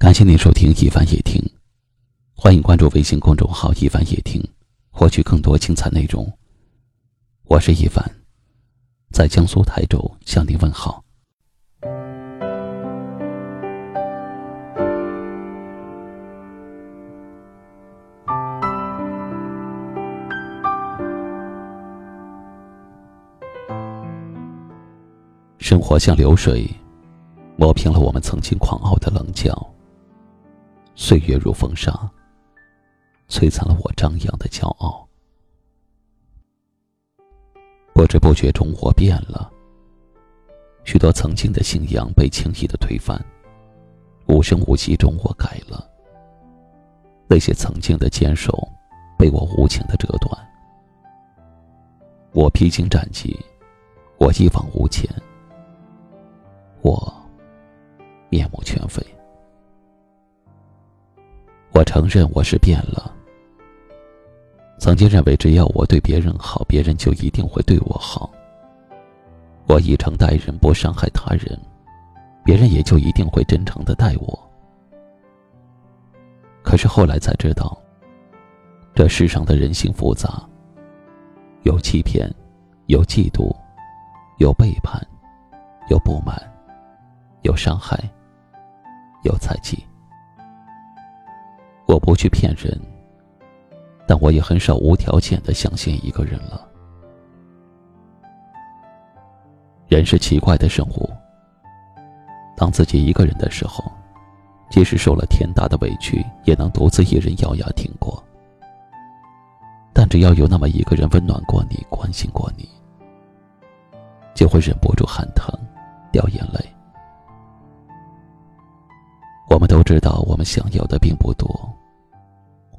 感谢您收听一凡夜听，欢迎关注微信公众号“一凡夜听”，获取更多精彩内容。我是一凡，在江苏台州向您问好。生活像流水，磨平了我们曾经狂傲的棱角。岁月如风沙，摧残了我张扬的骄傲。不知不觉中，我变了。许多曾经的信仰被轻易的推翻，无声无息中，我改了。那些曾经的坚守，被我无情的折断。我披荆斩棘，我一往无前，我面目全非。我承认我是变了。曾经认为只要我对别人好，别人就一定会对我好。我以诚待人，不伤害他人，别人也就一定会真诚的待我。可是后来才知道，这世上的人性复杂，有欺骗，有嫉妒，有背叛，有不满，有伤害，有猜忌。我不去骗人，但我也很少无条件的相信一个人了。人是奇怪的生物，当自己一个人的时候，即使受了天大的委屈，也能独自一人咬牙挺过。但只要有那么一个人温暖过你，关心过你，就会忍不住喊疼，掉眼泪。我们都知道，我们想要的并不多。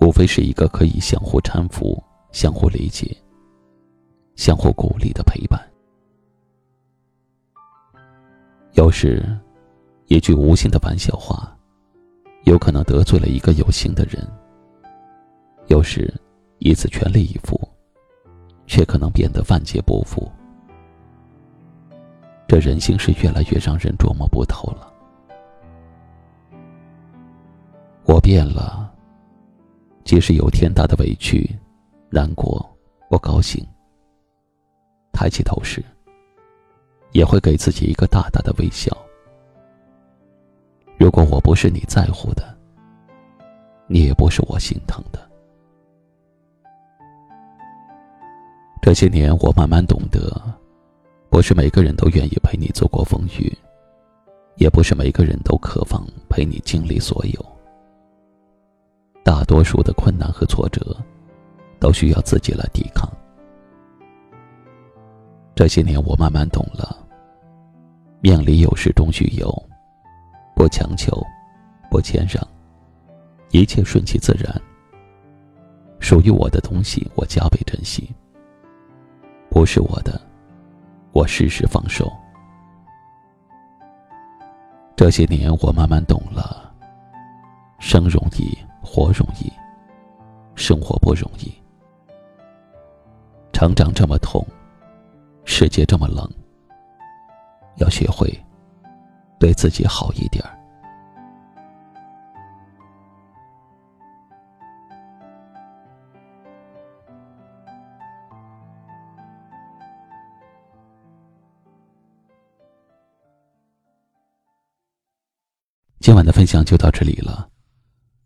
无非是一个可以相互搀扶、相互理解、相互鼓励的陪伴。有时，一句无心的玩笑话，有可能得罪了一个有心的人；有时，一次全力以赴，却可能变得万劫不复。这人心是越来越让人琢磨不透了。我变了。即使有天大的委屈、难过、不高兴，抬起头时，也会给自己一个大大的微笑。如果我不是你在乎的，你也不是我心疼的。这些年，我慢慢懂得，不是每个人都愿意陪你走过风雨，也不是每个人都渴望陪你经历所有。大多数的困难和挫折，都需要自己来抵抗。这些年，我慢慢懂了：命里有时终须有，不强求，不谦让，一切顺其自然。属于我的东西，我加倍珍惜；不是我的，我适时放手。这些年，我慢慢懂了：生容易。活容易，生活不容易。成长这么痛，世界这么冷，要学会对自己好一点儿。今晚的分享就到这里了。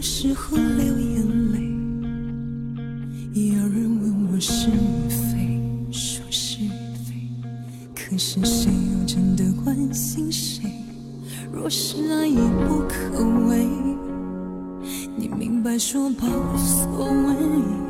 有时候流眼泪有人问我是与非说是与非可是谁又真的关心谁？若是爱已不可为你明白说吧无所谓。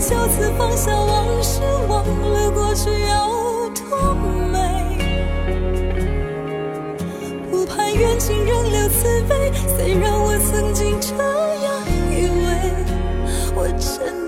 就此放下往事，忘了过去有多美。不盼缘尽仍留慈悲，虽然我曾经这样以为，我真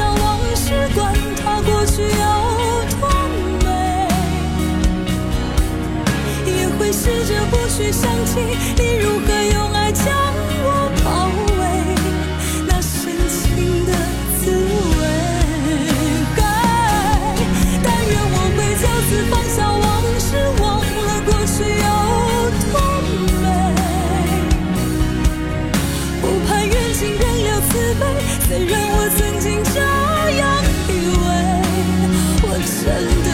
下往事，管它过去有多美，也会试着不去想起你如何用爱将为，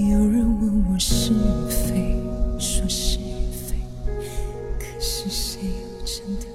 有人问我是与非说是与非可是谁又真的